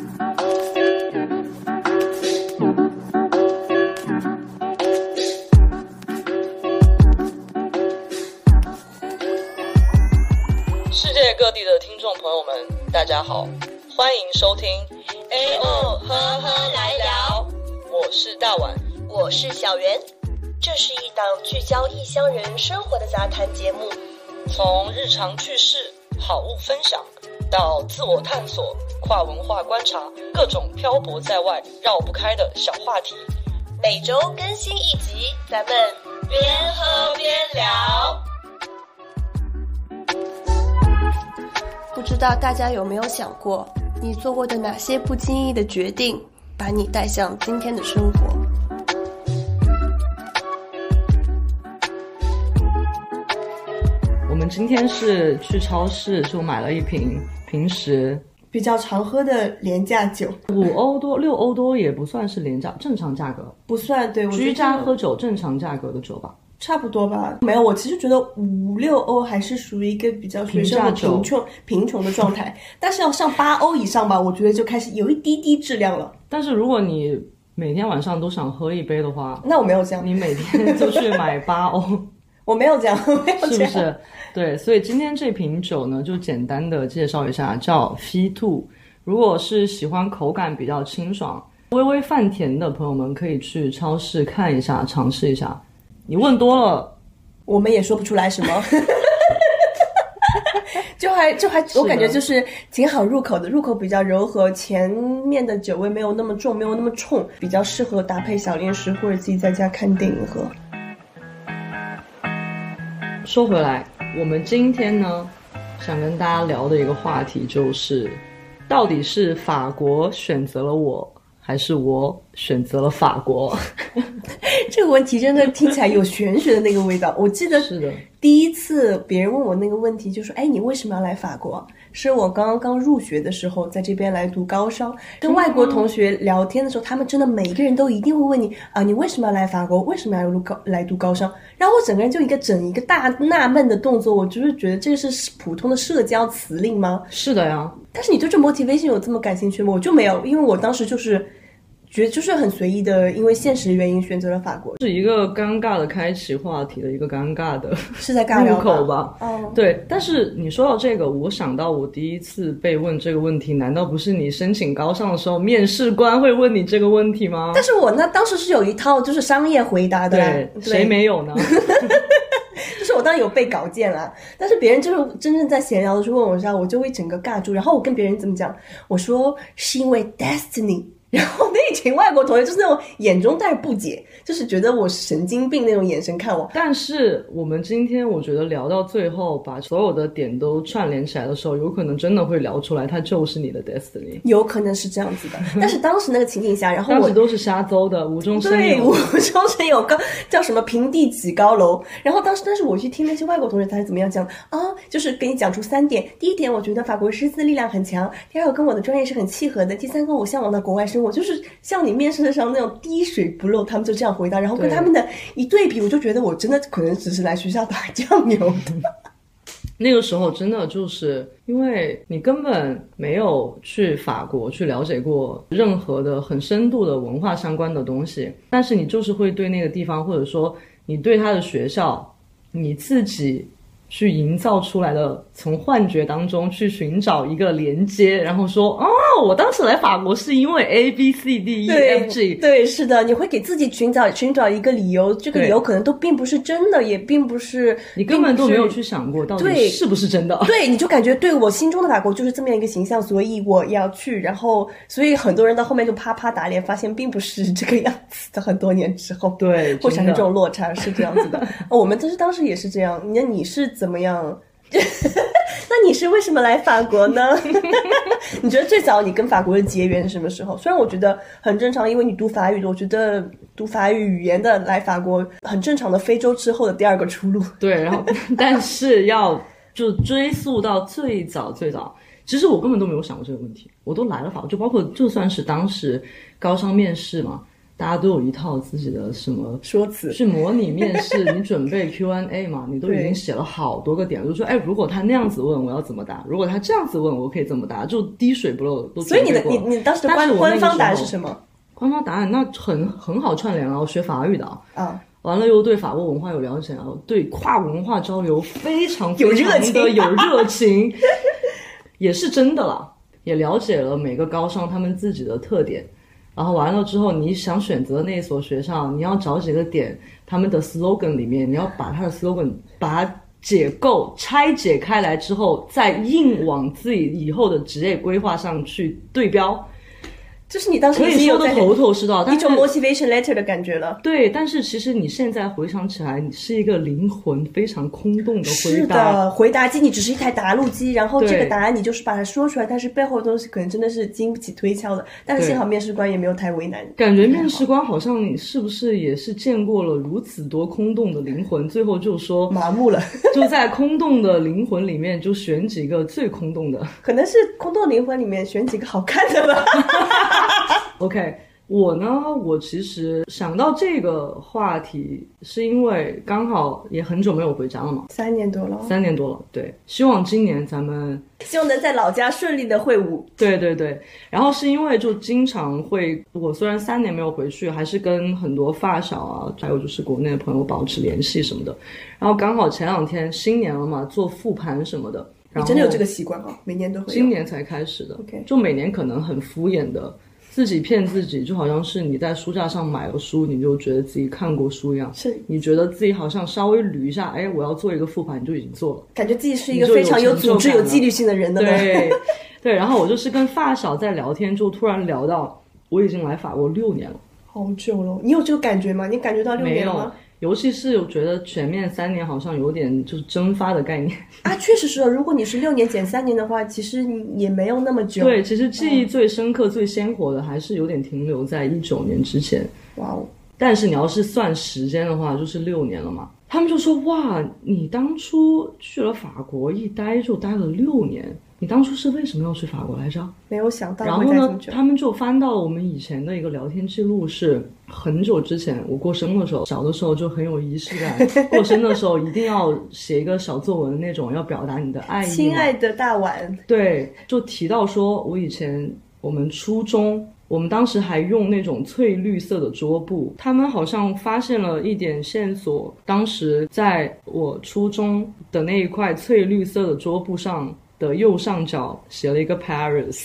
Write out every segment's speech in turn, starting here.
世界各地的听众朋友们，大家好，欢迎收听 A O 呵呵来聊，我是大碗。我是小圆，这是一档聚焦异乡人生活的杂谈节目，从日常趣事、好物分享，到自我探索、跨文化观察，各种漂泊在外绕不开的小话题。每周更新一集，咱们边喝边聊。不知道大家有没有想过，你做过的哪些不经意的决定，把你带向今天的生活？今天是去超市就买了一瓶平时比较常喝的廉价酒，五欧多、六欧多也不算是廉价，正常价格，不算对我居家喝酒正常价格的酒吧。差不多吧。没有，我其实觉得五六欧还是属于一个比较学生的贫穷贫穷的状态，但是要上八欧以上吧，我觉得就开始有一滴滴质量了。但是如果你每天晚上都想喝一杯的话，那我没有这样，你每天就去买八欧，我没有这样，我没有这样。是不是？对，所以今天这瓶酒呢，就简单的介绍一下，叫 f e Two。如果是喜欢口感比较清爽、微微泛甜的朋友们，可以去超市看一下，尝试一下。你问多了，我们也说不出来什么。就还就还，我感觉就是挺好入口的，入口比较柔和，前面的酒味没有那么重，没有那么冲，比较适合搭配小零食或者自己在家看电影喝。说回来，我们今天呢，想跟大家聊的一个话题就是，到底是法国选择了我，还是我选择了法国？这个问题真的听起来有玄学的那个味道。我记得是的，第一次别人问我那个问题，就说：“哎，你为什么要来法国？”是我刚刚入学的时候，在这边来读高商，跟外国同学聊天的时候，他们真的每一个人都一定会问你啊，你为什么要来法国？为什么要读高来读高商？然后我整个人就一个整一个大纳闷的动作，我就是觉得这是普通的社交辞令吗？是的呀，但是你对这 motivation 有这么感兴趣吗？我就没有，因为我当时就是觉得就是很随意的，因为现实原因选择了法国，是一个尴尬的开启话题的一个尴尬的 是在尬聊入口吧。哦，对，但是你说到这个，我想到我第一次被问这个问题，难道不是你申请高上的时候，面试官会问你这个问题吗？但是我那当时是有一套就是商业回答的谁没有呢？就是我当然有被稿件啦，但是别人就是真正在闲聊的时候问我一下，我就会整个尬住。然后我跟别人怎么讲？我说是因为 destiny。然后那一群外国同学就是那种眼中带着不解，就是觉得我神经病那种眼神看我。但是我们今天我觉得聊到最后，把所有的点都串联起来的时候，有可能真的会聊出来，他就是你的 destiny。有可能是这样子的，但是当时那个情景下，然后我当时都是瞎诌的，无中生有对，无。中生有高叫什么平地起高楼。然后当时，但是我去听那些外国同学他是怎么样讲啊，就是给你讲出三点。第一点，我觉得法国师资力量很强；第二个，跟我的专业是很契合的；第三个，我向往的国外生活，就是像你面试的上那种滴水不漏，他们就这样回答。然后跟他们的一对比，我就觉得我真的可能只是来学校打酱油的。那个时候真的就是因为你根本没有去法国去了解过任何的很深度的文化相关的东西，但是你就是会对那个地方，或者说你对他的学校，你自己去营造出来的，从幻觉当中去寻找一个连接，然后说哦，我当时来法国是因为 A B C D E 对 F G，对，是的，你会给自己寻找寻找一个理由，这个理由可能都并不是真的，也并不是你根本都没有去想过到底对是不是真的。对，你就感觉对我心中的法国就是这么样一个形象，所以我要去。然后，所以很多人到后面就啪啪打脸，发现并不是这个样子的。很多年之后，对，会产生这种落差，是这样子的。哦我们当时当时也是这样。那你是怎么样？那你是为什么来法国呢？你觉得最早你跟法国的结缘是什么时候？虽然我觉得很正常，因为你读法语的，我觉得读法语语言的来法国很正常的，非洲之后的第二个出路。对，然后但是要就追溯到最早最早，其实我根本都没有想过这个问题，我都来了法国，就包括就算是当时高商面试嘛，大家都有一套自己的什么说辞去模拟面试，你准备 Q&A 嘛，你都已经写了好多个点，就说哎，如果他那样子问，我要怎么答？如果他这样子问，我可以怎么答？就滴水不漏都所以你的你你当时的官方答案是什么官方答案那很很好串联了，我学法语的啊。啊？完了又对法国文化有了解啊，对跨文化交流非常有热情的有热情，也是真的啦，也了解了每个高商他们自己的特点。然后完了之后，你想选择那所学校，你要找几个点，他们的 slogan 里面，你要把它的 slogan 把它解构、拆解开来之后，再硬往自己以后的职业规划上去对标，就是你当时可以说的头头是道。一种 motivation letter 的感觉了。对，但是其实你现在回想起来，你是一个灵魂非常空洞的回答是。的，回答机你只是一台答录机，然后这个答案你就是把它说出来，但是背后的东西可能真的是经不起推敲的。但是幸好面试官也没有太为难。感觉面试官好像你是不是也是见过了如此多空洞的灵魂，最后就说麻木了，就在空洞的灵魂里面就选几个最空洞的。可能是空洞灵魂里面选几个好看的吧。OK，我呢，我其实想到这个话题，是因为刚好也很久没有回家了嘛，三年多了，三年多了。对，希望今年咱们希望能在老家顺利的会晤。对对对，然后是因为就经常会，我虽然三年没有回去，还是跟很多发小啊，还有就是国内的朋友保持联系什么的。然后刚好前两天新年了嘛，做复盘什么的。然后你真的有这个习惯啊？每年都会。今年才开始的 OK 就每年可能很敷衍的，自己骗自己，就好像是你在书架上买了书，你就觉得自己看过书一样。是你觉得自己好像稍微捋一下，哎，我要做一个复盘，你就已经做了。感觉自己是一个非常有组织、有纪律性的人的呢。对，对，然后我就是跟发小在聊天，就突然聊到我已经来法国六年了，好久了，你有这个感觉吗？你感觉到六年了吗？，尤其是我觉得前面三年好像有点就是蒸发的概念。啊，确实是哦。如果你是六年减三年的话，其实你也没有那么久。对，其实记忆最深刻、最鲜活的还是有点停留在一九年之前。哇哦，但是你要是算时间的话，就是六年了嘛。他们就说哇，你当初去了法国一待就待了六年，你当初是为什么要去法国来着？没有想到然后呢。他们就翻到了我们以前的一个聊天记录，是很久之前我过生的时候，小的时候就很有仪式感，过生的时候一定要写一个小作文那种，要表达你的爱意。亲爱的大碗，对，就提到说，我以前我们初中，我们当时还用那种翠绿色的桌布，他们好像发现了一点线索。当时在我初中的那一块翠绿色的桌布上的右上角写了一个 Paris，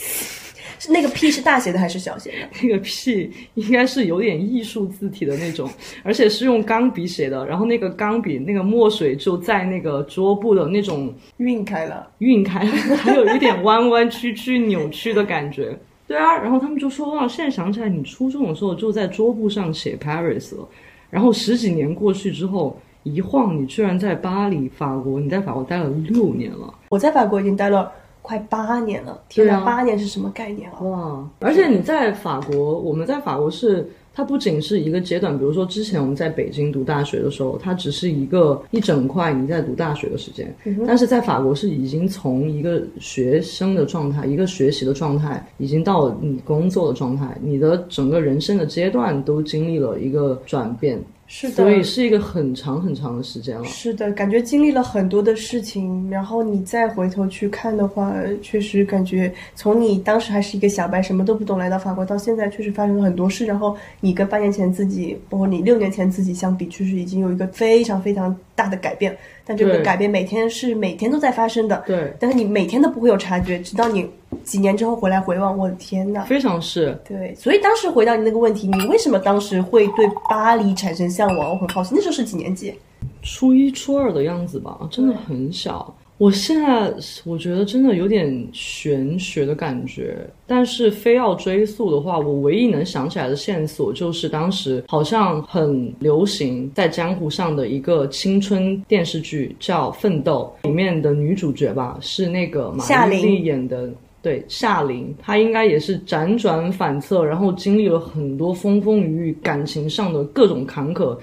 是那个 P 是大写的还是小写的？那个 P 应该是有点艺术字体的那种，而且是用钢笔写的，然后那个钢笔那个墨水就在那个桌布的那种晕开了。晕开，还有一点弯弯曲曲、扭曲的感觉。对啊，然后他们就说哇，现在想起来，你初中的时候就在桌布上写 Paris 了，然后十几年过去之后，一晃你居然在巴黎，法国，你在法国待了六年了，我在法国已经待了快八年了，天哪，对啊八年是什么概念啊？哇！而且你在法国，我们在法国是。它不仅是一个阶段，比如说之前我们在北京读大学的时候，它只是一个一整块你在读大学的时间，但是在法国是已经从一个学生的状态，一个学习的状态，已经到了你工作的状态，你的整个人生的阶段都经历了一个转变，是的，所以是一个很长很长的时间了。是的，感觉经历了很多的事情，然后你再回头去看的话，确实感觉从你当时还是一个小白，什么都不懂来到法国，到现在确实发生了很多事。然后你跟八年前自己，包括你六年前自己相比，确实已经有一个非常非常大的改变。但这个改变每天是每天都在发生的，对，但是你每天都不会有察觉，直到你几年之后回来回望，我的天呐！非常是。对，所以当时回到你那个问题，你为什么当时会对巴黎产生向往？我很好奇，那时候是几年级？初一、初二的样子吧，真的很小。我现在我觉得真的有点玄学的感觉，但是非要追溯的话，我唯一能想起来的线索就是当时好像很流行在江湖上的一个青春电视剧叫《奋斗》，里面的女主角吧是那个马伊琍演的。对夏琳，她应该也是辗转反侧，然后经历了很多风风雨雨，感情上的各种坎坷，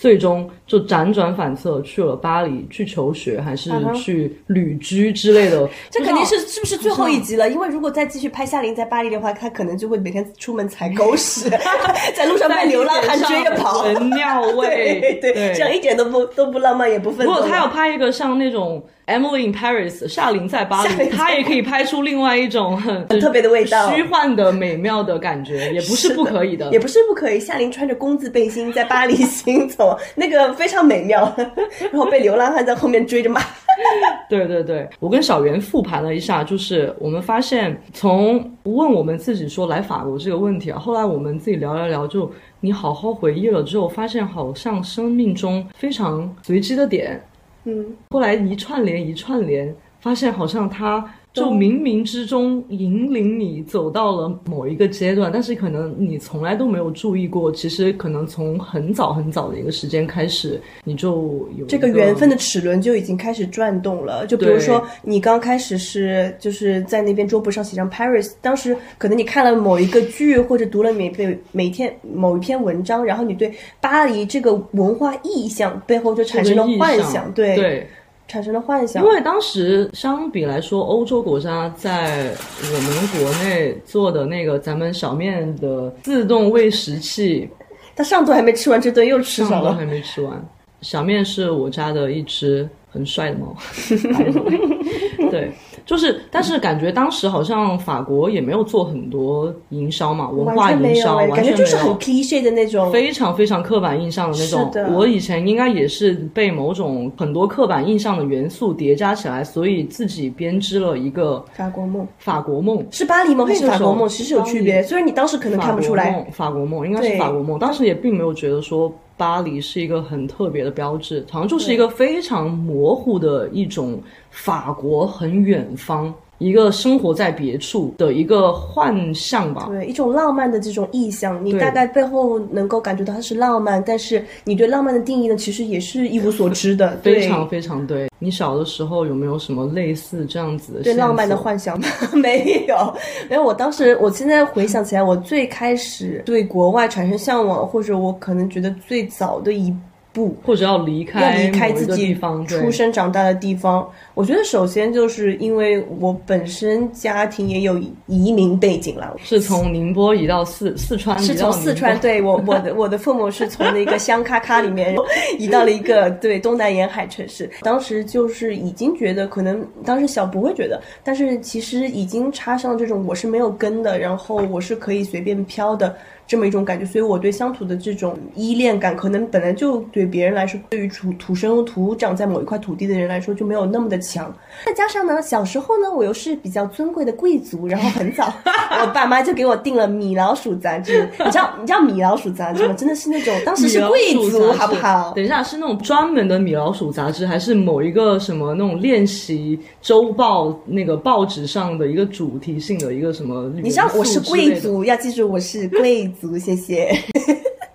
最终就辗转反侧去了巴黎，去求学还是去旅居之类的。这肯定是是不是最后一集了？因为如果再继续拍夏琳在巴黎的话，她可能就会每天出门踩狗屎，在路上被流浪汉追着跑，闻尿味 对对，这样一点都不都不浪漫也不奋斗。如果他要拍一个像那种 Emily in Paris 夏琳在巴黎，她也可以拍出另外一种很很特别的味道，虚幻的美妙的感觉，也不是不可以的，也不是不可以。夏琳穿着工字背心在巴黎行走，那个非常美妙，然后被流浪汉在后面追着骂。对对对，我跟小袁复盘了一下，就是我们发现，从问我们自己说来法国这个问题啊，后来我们自己聊聊聊，就你好好回忆了之后，发现好像生命中非常随机的点，嗯，后来一串联一串联，发现好像他。就冥冥之中引领你走到了某一个阶段，但是可能你从来都没有注意过，其实可能从很早很早的一个时间开始，你就有这个缘分的齿轮就已经开始转动了。就比如说，你刚开始是就是在那边桌布上写上 Paris，当时可能你看了某一个剧或者读了每每每天某一篇文章，然后你对巴黎这个文化意象背后就产生了幻想，对对。产生了幻想，因为当时相比来说，欧洲国家在我们国内做的那个咱们小面的自动喂食器，他上顿还没吃完，这顿又吃上了，还没吃完。小面是我家的一只很帅的猫，对。就是，但是感觉当时好像法国也没有做很多营销嘛，文化营销，完全就是很 cliché 的那种，非常非常刻板印象的那种。我以前应该也是被某种很多刻板印象的元素叠加起来，所以自己编织了一个法国梦。法国梦是巴黎梦还是法国梦？其实有区别，虽然你当时可能看不出来。法国梦应该是法国梦，当时也并没有觉得说。巴黎是一个很特别的标志，好像就是一个非常模糊的一种法国很远方。一个生活在别处的一个幻象吧，对，一种浪漫的这种意象，你大概背后能够感觉到它是浪漫，但是你对浪漫的定义呢，其实也是一无所知的。非常非常对。你小的时候有没有什么类似这样子的对浪漫的幻想？没有，没有。我当时，我现在回想起来，我最开始对国外产生向往，或者我可能觉得最早的一。不，或者要离开，要离开自己出生长大的地方。我觉得首先就是因为我本身家庭也有移民背景了，是从宁波移到四四川，是从四川。对我，我的我的父母是从那个香咔咔里面 移到了一个对东南沿海城市。当时就是已经觉得，可能当时小不会觉得，但是其实已经插上这种我是没有根的，然后我是可以随便飘的。这么一种感觉，所以我对乡土的这种依恋感，可能本来就对别人来说，对于土土生土长在某一块土地的人来说，就没有那么的强。再加上呢，小时候呢，我又是比较尊贵的贵族，然后很早，我爸妈就给我订了《米老鼠》杂志。你知道，你知道《米老鼠》杂志吗？真的是那种当时是贵族，好不好？等一下，是那种专门的《米老鼠》杂志，还是某一个什么那种练习周报那个报纸上的一个主题性的一个什么？你知道我是贵族，要记住我是贵。族，谢谢。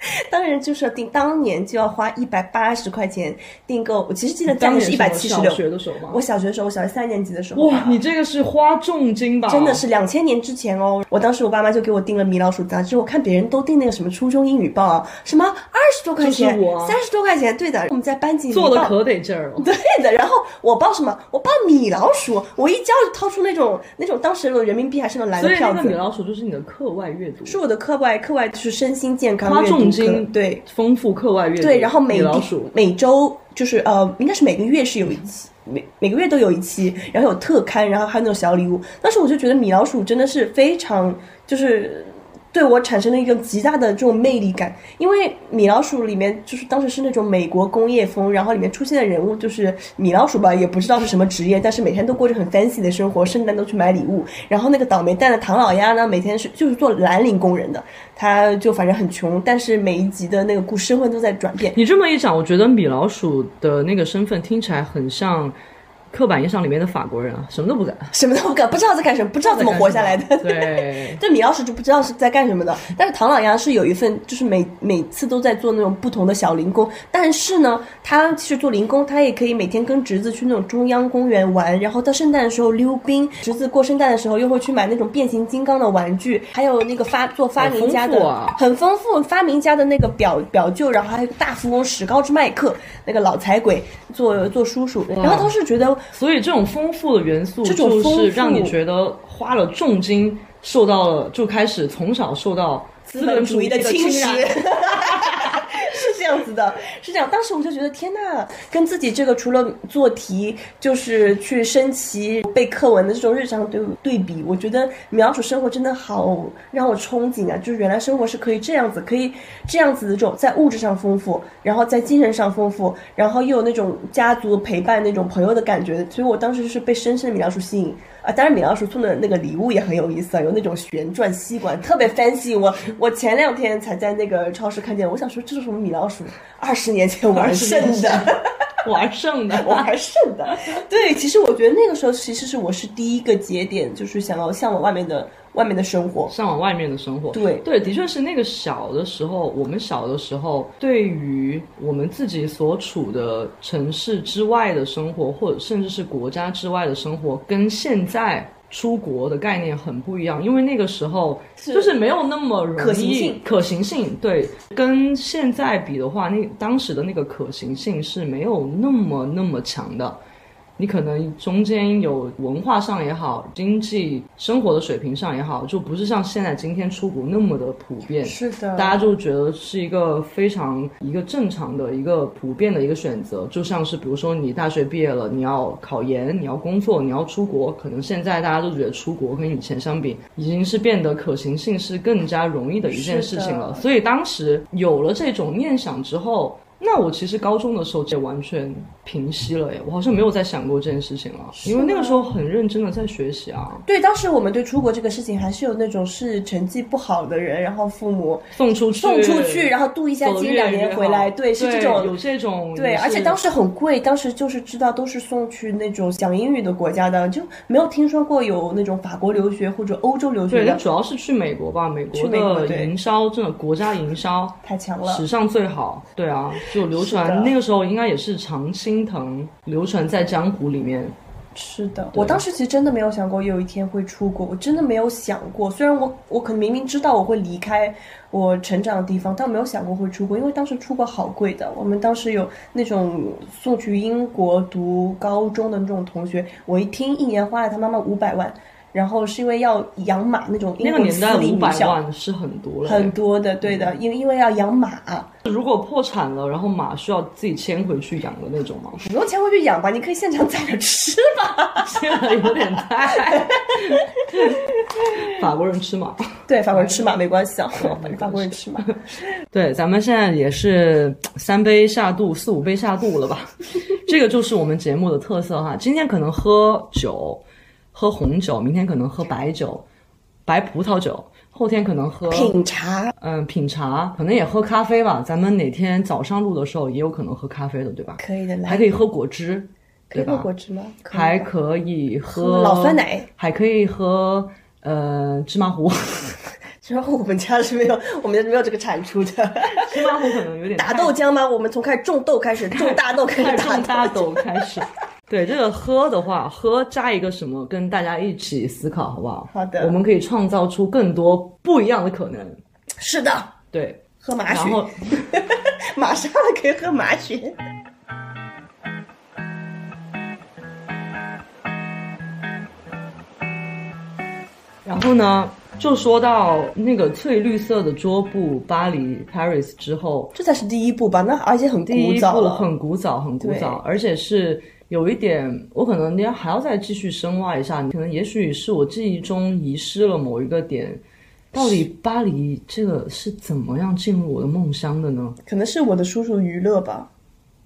当然就是要订，当年就要花一百八十块钱订购。我其实记得当年是一百七十六。小学的时候吗？我小学的时候，我小学三年级的时候。哇，你这个是花重金吧？真的是两千年之前哦。我当时我爸妈就给我订了《米老鼠》杂志，我看别人都订那个什么初中英语报啊，什么二十多块钱，三十多块钱。对的，我们在班级里做的可得劲儿了。对的，然后我报什么？我报米老鼠，我一交就掏出那种那种当时的人民币还是那种蓝票子。所以米老鼠就是你的课外阅读。是我的课外，课外就是身心健康。花重金对。丰富课外阅读，对，然后每每周就是呃，应该是每个月是有一期，每每个月都有一期，然后有特刊，然后还有那种小礼物。当时我就觉得米老鼠真的是非常就是。对我产生了一个极大的这种魅力感，因为米老鼠里面就是当时是那种美国工业风，然后里面出现的人物就是米老鼠吧，也不知道是什么职业，但是每天都过着很 fancy 的生活，圣诞都去买礼物。然后那个倒霉蛋的唐老鸭呢，每天是就是做蓝领工人的，他就反正很穷，但是每一集的那个故身份都在转变。你这么一讲，我觉得米老鼠的那个身份听起来很像。刻板印象里面的法国人啊，什么都不干，什么都不干，不知道在干什么，不知道怎么活下来的。对，这米老鼠就不知道是在干什么的。但是唐老鸭是有一份，就是每每次都在做那种不同的小零工。但是呢，他其实做零工，他也可以每天跟侄子去那种中央公园玩，然后到圣诞的时候溜冰。侄子过圣诞的时候又会去买那种变形金刚的玩具，还有那个发做发明家的，好丰很丰富。发明家的那个表表舅，然后还有个大富翁史高之麦克，那个老财鬼做做叔叔，然后都是觉得所以这种丰富的元素，就是让你觉得花了重金，受到了就开始从小受到资资本主义的侵蚀。这样子的，是这样。当时我就觉得天呐，跟自己这个除了做题，就是去升旗、背课文的这种日常对对比，我觉得描述生活真的好让我憧憬啊！就是原来生活是可以这样子，可以这样子的这种在物质上丰富，然后在精神上丰富，然后又有那种家族陪伴、那种朋友的感觉。所以我当时就是被深深的米老鼠吸引。啊，当然米老鼠送的那个礼物也很有意思啊，有那种旋转吸管，特别 fancy 我。我前两天才在那个超市看见，我想说这是什么米老鼠？二十年前玩剩的，玩剩的，玩剩的。对，其实我觉得那个时候其实是我是第一个节点，就是想要向往外面的外面的生活。向往外面的生活。对对，的确是那个小的时候，我们小的时候，对于我们自己所处的城市之外的生活，或者甚至是国家之外的生活，跟现在。出国的概念很不一样，因为那个时候就是没有那么容易可行性可行性对，跟现在比的话，那当时的那个可行性是没有那么那么强的。你可能中间有文化上也好，经济生活的水平上也好，就不是像现在今天出国那么的普遍。是的，大家就觉得是一个非常一个正常的一个普遍的一个选择，就像是比如说你大学毕业了，你要考研，你要工作，你要出国，可能现在大家都觉得出国跟以前相比，已经是变得可行性是更加容易的一件事情了。所以当时有了这种念想之后。那我其实高中的时候就完全平息了耶，我好像没有再想过这件事情了，因为那个时候很认真的在学习啊，对，当时我们对出国这个事情还是有那种是成绩不好的人，然后父母送出去，送出去，然后度一下走得越经两年回来，对，是这种有这种对，而且当时很贵，当时就是知道都是送去那种讲英语的国家的，就没有听说过有那种法国留学或者欧洲留学对，那的，主要是去美国吧，美国的营销真的国家营销太强了。史上最好，对啊，就流传那个时候应该也是常青藤流传在江湖里面，是的，我当时其实真的没有想过有一天会出国，我真的没有想过。虽然我我可能明明知道我会离开我成长的地方，但我没有想过会出国，因为当时出国好贵的。我们当时有那种送去英国读高中的那种同学，我一听一年花了他妈妈五百万，然后是因为要养马那种英那个国私年代五百立女校。万是很多了，很多的，对的，因为因为要养马，如果破产了，然后马需要自己牵回去养的那种吗？不用牵回去养吧，你可以现场宰着吃吧。这个有点太，法国人吃马。对，法国人吃马没关系啊，法国人吃马。对，咱们现在也是三杯下肚、四五杯下肚了吧？这个就是我们节目的特色哈。今天可能喝酒，喝红酒，明天可能喝白酒、白葡萄酒，后天可能喝品茶，嗯品茶，可能也喝咖啡吧。咱们哪天早上录的时候也有可能喝咖啡的，对吧？可以的，来还可以喝果汁，可以？喝果汁吗？可还可以喝喝老酸奶，还可以喝呃芝麻糊。芝麻糊我们家是没有，我们家是没有这个产出的。芝麻糊可能有点打豆浆吗？我们从开始种豆开始，种大豆开始种大。豆开始。对这个喝的话，喝加一个什么，跟大家一起思考好不好？好的我们可以创造出更多不一样的可能。是的，对，喝麻血，然后 马上可以喝麻血。然后呢，就说到那个翠绿色的桌布巴黎 Paris 之后，这才是第一步吧？那而且很古早很古早，很古早，而且是有一点，我可能你还要再继续深挖一下，可能也许是我记忆中遗失了某一个点。到底巴黎这个是怎么样进入我的梦乡的呢？可能是我的叔叔娱乐吧。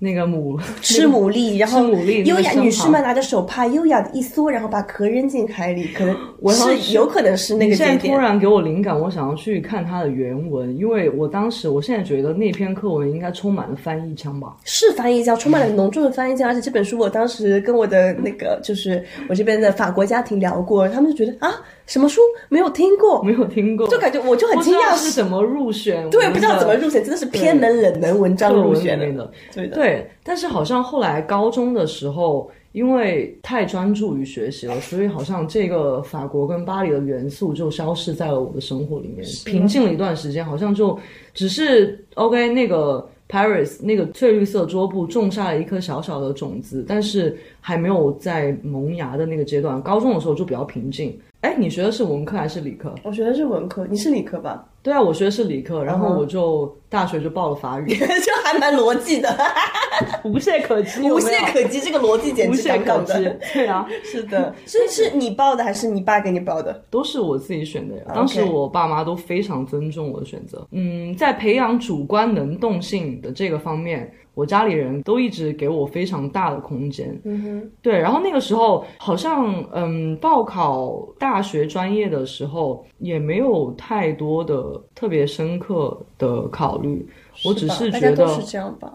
那个牡吃牡蛎，然后优雅女士们拿着手帕，优雅的一缩，然后把壳扔进海里，可能 我是有可能是那个节点。现在突然给我灵感，我想要去看它的原文，因为我当时，我现在觉得那篇课文应该充满了翻译腔吧。是翻译腔，充满了浓重的翻译腔，而且这本书我当时跟我的那个就是我这边的法国家庭聊过，他们就觉得啊，什么书？没有听过，没有听过，就感觉我就很惊讶。是什么入选，对，不知道怎么入选，真的是偏门冷门文章入选的。对的，对，但是好像后来高中的时候，因为太专注于学习了，所以好像这个法国跟巴黎的元素就消失在了我的生活里面，平静了一段时间，好像就只是 OK 那个。Paris 那个翠绿色桌布种下了一颗小小的种子，但是还没有在萌芽的那个阶段。高中的时候就比较平静。哎，你学的是文科还是理科？我学的是文科，你是理科吧？对啊，我学的是理科，然后我就大学就报了法语，就还蛮逻辑的，无懈可击，无懈可击，这个逻辑简直无懈可击。对啊，是的，所以是你报的还是你爸给你报的？都是我自己选的呀。当时我爸妈都非常尊重我的选择。嗯，在培养主观能动性的这个方面，我家里人都一直给我非常大的空间。嗯哼，对，然后那个时候好像嗯，报考大学专业的时候也没有太多的特别深刻的考虑，我只是觉得是这样吧。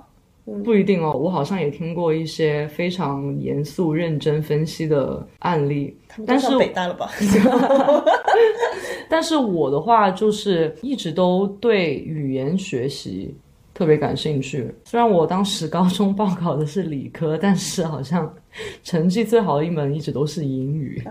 不一定哦。我好像也听过一些非常严肃、认真分析的案例，但是北大了吧？但是我的话就是一直都对语言学习特别感兴趣。虽然我当时高中报考的是理科，但是好像成绩最好的一门一直都是英语。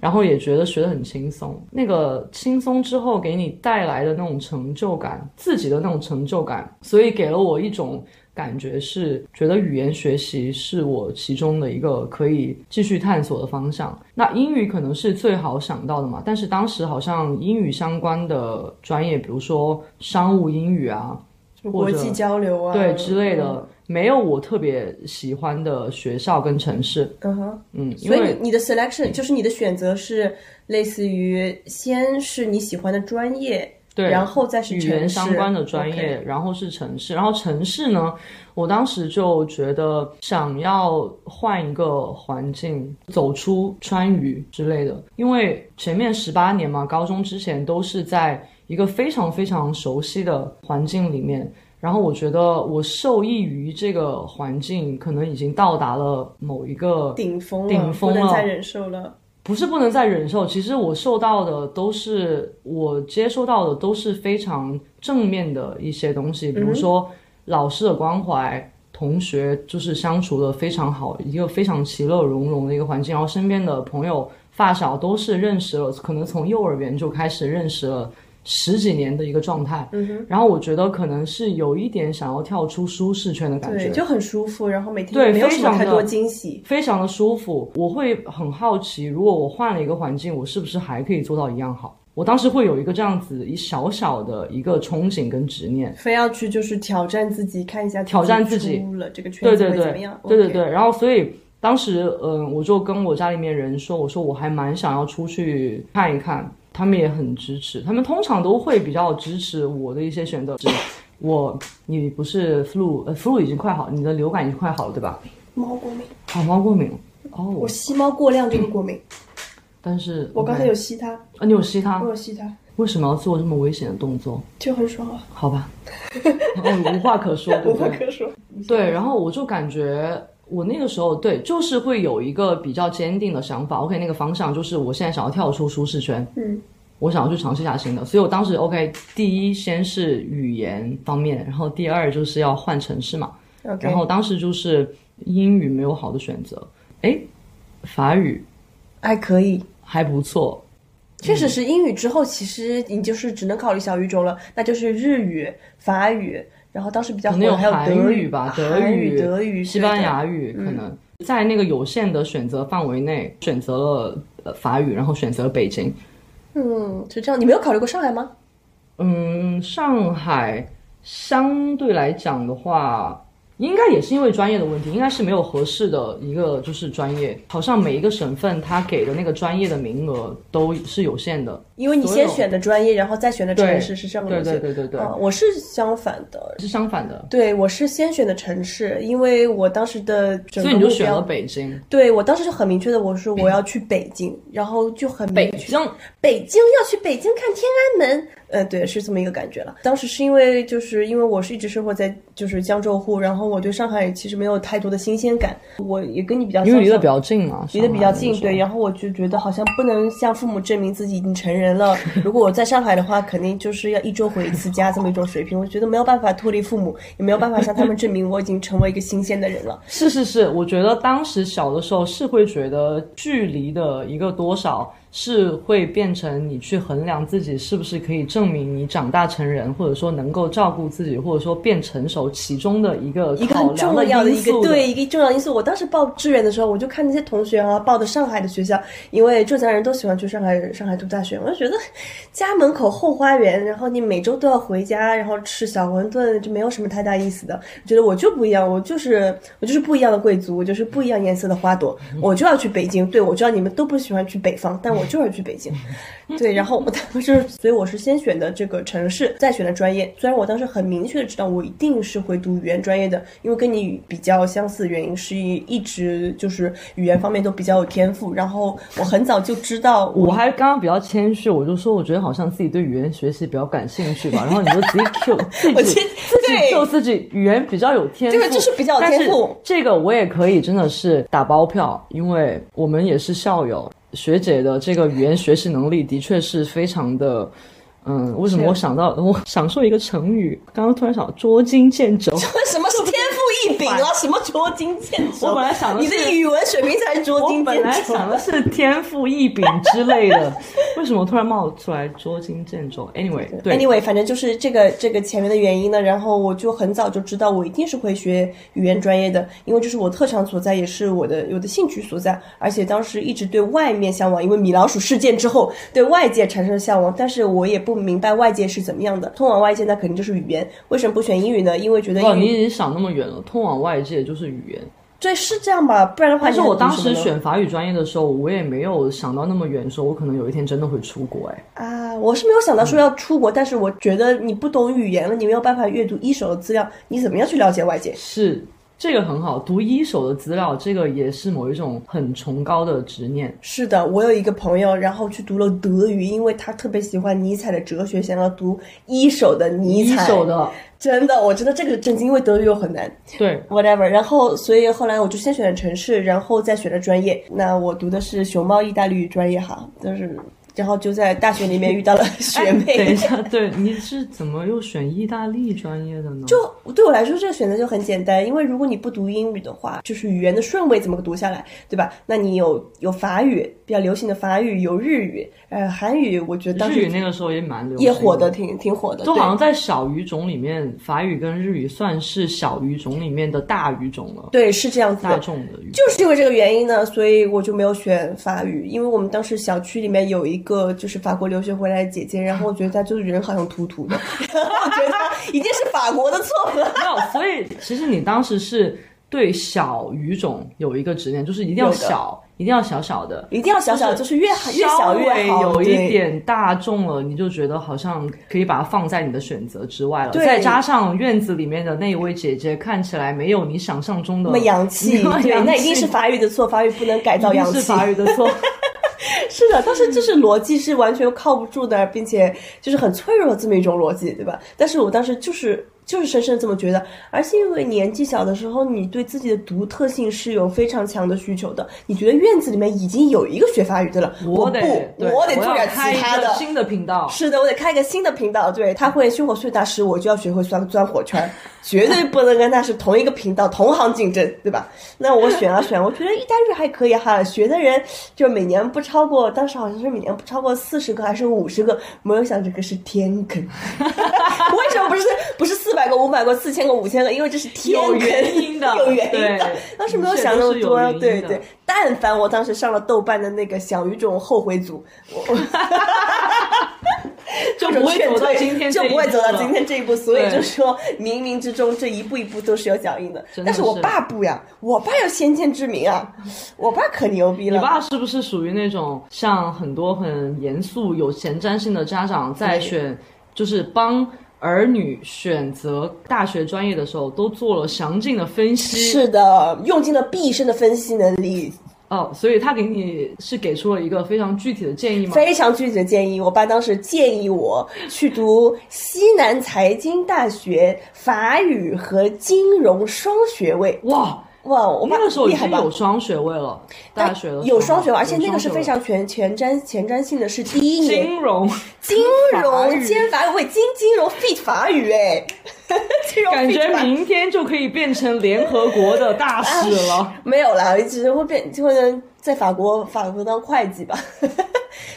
然后也觉得学得很轻松，那个轻松之后给你带来的那种成就感，自己的那种成就感，所以给了我一种感觉是，觉得语言学习是我其中的一个可以继续探索的方向。那英语可能是最好想到的嘛，但是当时好像英语相关的专业，比如说商务英语啊，国际交流啊，对之类的，没有我特别喜欢的学校跟城市。嗯哼，嗯，因所以为你你的 selection 就是你的选择是类似于先是你喜欢的专业，对，然后再是语言相关的专业然后是城市，然后城市呢，我当时就觉得想要换一个环境，走出川渝之类的，因为前面十八年嘛，高中之前都是在一个非常非常熟悉的环境里面。然后我觉得我受益于这个环境，可能已经到达了某一个顶峰，顶峰了不能再忍受了。不是不能再忍受，其实我受到的都是我接收到的都是非常正面的一些东西，比如说老师的关怀，同学就是相处的非常好，一个非常其乐融融的一个环境，然后身边的朋友发小都是认识了，可能从幼儿园就开始认识了。十几年的一个状态，嗯然后我觉得可能是有一点想要跳出舒适圈的感觉，对，就很舒服，然后每天对没有非常的什么太多惊喜。非常的舒服。我会很好奇，如果我换了一个环境，我是不是还可以做到一样好？我当时会有一个这样子一小小的一个憧憬跟执念。非要去就是挑战自己，看一下挑战自己出了这个圈对对对子会怎么样？，对对对。然后所以当时，嗯，我就跟我家里面人说，我说我还蛮想要出去看一看，他们也很支持，他们通常都会比较支持我的一些选择。我，你不是 flu，呃，flu 已经快好，你的流感已经快好了，对吧？猫过敏，好猫过敏哦我，吸猫过量就是过敏。但是我刚才有吸它，啊，你有吸它我，有吸它，为什么要做这么危险的动作？就很爽啊，好吧，哦，无话可说，对无不对？话可说。对，然后我就感觉我那个时候对，就是会有一个比较坚定的想法。OK，那个方向就是我现在想要跳出舒适圈，嗯，我想要去尝试一下新的。所以我当时 OK，第一先是语言方面，然后第二就是要换城市嘛。OK，然后当时就是英语没有好的选择，诶，法语还可以。还不错。确实是英语之后，其实你就是只能考虑小语种了，那就是日语、法语，然后当时比较可能有韩德语吧，德语、德语、西班牙语，可能在那个有限的选择范围内选择了呃法语，然后选择了北京。嗯，就这样。你没有考虑过上海吗？嗯，上海相对来讲的话，应该也是因为专业的问题，应该是没有合适的一个就是专业，好像每一个省份它给的那个专业的名额都是有限的。因为你先选的专业，然后再选的城市是这样对的。对对对对，啊，我是相反的。是相反的，对，我是先选的城市，因为我当时的整所个目标以你就选了北京。对我当时就很明确的，我说我要去北京，然后就很明确，北京北京要去北京看天安门，呃，对，是这么一个感觉了。当时是因为就是因为我是一直生活在就是江浙沪，然后我对上海其实没有太多的新鲜感，我也跟你比较因为离得比较近嘛，离得比较近，对，然后我就觉得好像不能向父母证明自己已经成人了。如果我在上海的话，肯定就是要一周回一次家这么一种水平，我觉得没有办法脱离父母，也没有办法向他们证明我已经成为一个新鲜的人了。是是是，我觉得当时小的时候是会觉得距离的一个多少是会变成你去衡量自己是不是可以证明你长大成人，或者说能够照顾自己，或者说变成熟其中的一个一个很重要的一个对一个重要因素。我当时报志愿的时候，我就看那些同学啊报的上海的学校，因为浙江人都喜欢去上海上海读大学，我就觉得家门口后花园，然后你每周都要回家，然后吃小馄饨，就没有什么太大意思的。我觉得我就不一样，我就是我就是不一样的贵族，我就是不一样颜色的花朵，我就要去北京。对，我知道你们都不喜欢去北方，但我就是去北京。对，然后我当时，所以我是先选的这个城市，再选的专业。虽然我当时很明确的知道我一定是会读语言专业的，因为跟你比较相似的原因是一直就是语言方面都比较有天赋。然后我很早就知道我还刚刚比较谦虚，我就说我觉得好像自己对语言学习比较感兴趣吧，然后你就自己 Q 自己我自己对 Q 自己语言比较有天赋，对就是比较有天赋这个我也可以真的是打包票，因为我们也是校友，学姐的这个语言学习能力的确是非常的。嗯，为什么我想到我 想说一个成语？刚刚突然想到捉襟见肘。什么是天赋异禀啊？什么捉襟见肘？我本来想的你的语文水平才是捉襟见肘本来。想的是天赋异禀之类的，为什么突然冒出来捉襟见肘？Anyway，对 Anyway，反正就是这个这个前面的原因呢，然后我就很早就知道我一定是会学语言专业的，因为这是我特长所在，也是我的我的兴趣所在，而且当时一直对外面向往，因为米老鼠事件之后对外界产生了向往，但是我也不明白外界是怎么样的，通往外界那肯定就是语言，为什么不选英语呢？因为觉得哇，英语你已经想那么远了，通往外界就是语言。对是这样吧，不然的话但是我当时选法语专业的时候，我也没有想到那么远，说我可能有一天真的会出国。哎，啊，我是没有想到说要出国，但是我觉得你不懂语言了，你没有办法阅读一手的资料，你怎么样去了解外界？是这个很好，读一手的资料，这个也是某一种很崇高的执念。是的，我有一个朋友，然后去读了德语，因为他特别喜欢尼采的哲学，想要读一手的尼一采。手的，真的，我真的这个震惊，因为德语又很难对，，whatever。然后，所以后来我就先选了城市，然后再选了专业。那我读的是熊猫意大利语专业哈，就是，然后就在大学里面遇到了 学哎妹。等一下，对，你是怎么又选意大利专业的呢？就对我来说，这个选择就很简单，因为如果你不读英语的话，就是语言的顺位怎么读下来，对吧？那你有有法语比较流行的法语，有日语，呃，韩语，我觉得当时日语那个时候也蛮流行也火的，挺挺火的，对就好像在小语种里面，法语跟日语算是小语种里面的大语种了，对是这样子大的。众的语种。就是因为这个原因呢，所以我就没有选法语，因为我们当时小区里面有一个就是法国留学回来的姐姐，然后我觉得她就是人好像土土的，然 后我觉得她一定是法国的错。没有，所以其实你当时是对小语种有一个执念，就是一定要小，一定要小小的。一定要小小，就是越越小越好。有一点大众了，你就觉得好像可以把它放在你的选择之外了。对再加上院子里面的那一位姐姐看起来没有你想象中的那么洋气，对，那一定是法语的错，法语不能改造洋气。是法语的错。是的，但是就是逻辑是完全靠不住的，并且就是很脆弱的这么一种逻辑，对吧？但是我当时就是就是深深这么觉得，而且因为年纪小的时候，你对自己的独特性是有非常强的需求的。你觉得院子里面已经有一个学法语的了，我得，不，我得做点其他的。个新的频道。是的，我得开一个新的频道。对他会胸口碎大师，我就要学会钻钻火圈，绝对不能跟他是同一个频道、同行竞争，对吧？那我选啊选，我觉得意大利还可以哈，学的人就每年不超过，当时好像是每年不超过四十个还是五十个，没有想这个是天坑。为什么不是不是四百个、五百个、四千个、五千个？因为这是天原因的有原因的。当时没有想那么多对对。但凡我当时上了豆瓣的那个小语种后悔组，我 就不会走到今天 就不会走到今天这一步。所以就说冥冥之中这一步一步都是有脚印的。但是我爸不呀，我爸有先见之明啊，我爸可牛逼你了。爸是不是属于那种像很多很严肃、有前瞻性的家长在选，就是帮儿女选择大学专业的时候，都做了详尽的分析？是的，用尽了毕生的分析能力，哦，所以他给你是给出了一个非常具体的建议吗？非常具体的建议。我爸当时建议我去读西南财经大学法语和金融双学位。哇，哇，我们那个时候已经有双学位了，大学了有双学位，而且那个是非常全前瞻前瞻性的，是第一年金融，金融语兼法语，喂，金金融 fit 法语哎，金融感觉明天就可以变成联合国的大使了。没有啦，只是会变，就会在法国法国当会计吧。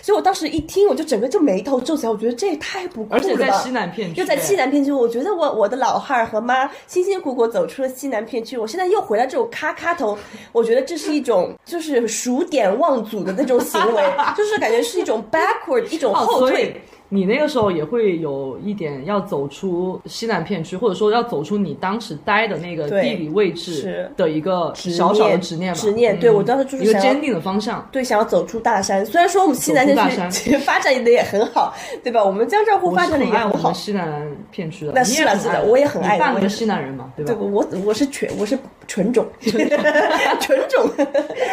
所以我当时一听，我就整个就眉头皱起来，我觉得这也太不酷了吧！而且在西南片区，又在西南片区，我觉得我我的老汉儿和妈辛辛苦苦走出了西南片区，我现在又回来这种咔咔头，我觉得这是一种就是数典忘祖的那种行为，就是感觉是一种 backward 一种哦，后退。你那个时候也会有一点要走出西南片区，或者说要走出你当时待的那个地理位置的一个小小的执念吧。执念对嗯我当时就是一个坚定的方向。对，想要走出大山。虽然说我们西南片区其实发展的也很好，对吧？我们江浙沪发展的也很好我们。西南片区的，那是的是的我也很爱的你半个西南人嘛，对吧对，？我我是全我是纯种，纯种，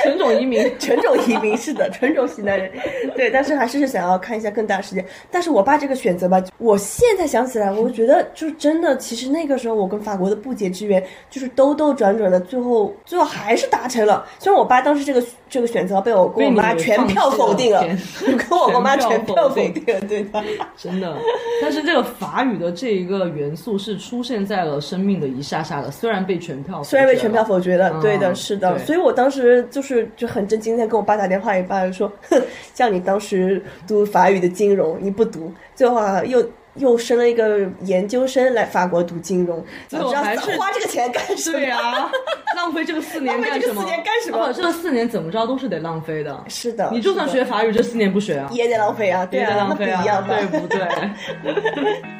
纯种移民。纯种移民是的，纯种西南人。对，但是还是想要看一下更大的世界。但是我爸这个选择吧，我现在想起来，我觉得就是真的，其实那个时候我跟法国的不解之缘，就是兜兜转转的，最后最后还是达成了。虽然我爸当时这个这个选择被我跟我妈全票否定了 我跟我妈全全票否定了，对的。真的，但是这个法语的这一个元素是出现在了生命的一下下的，虽然被全票否虽然被全票否决了，嗯对的，是的，所以我当时就是就很震惊，在跟我爸打电话，我爸就说，哼，像你当时读法语的金融，你不读，最后啊又又升了一个研究生来法国读金融，最早知道后还是花这个钱干什么？对啊，浪费这个四年浪费干什么？这个四年干什么哦这四年怎么着都是得浪费的。是的，你就算学法语，这四年不学啊，也得浪费啊，对也得啊，那不浪费啊，一样吧？对不对？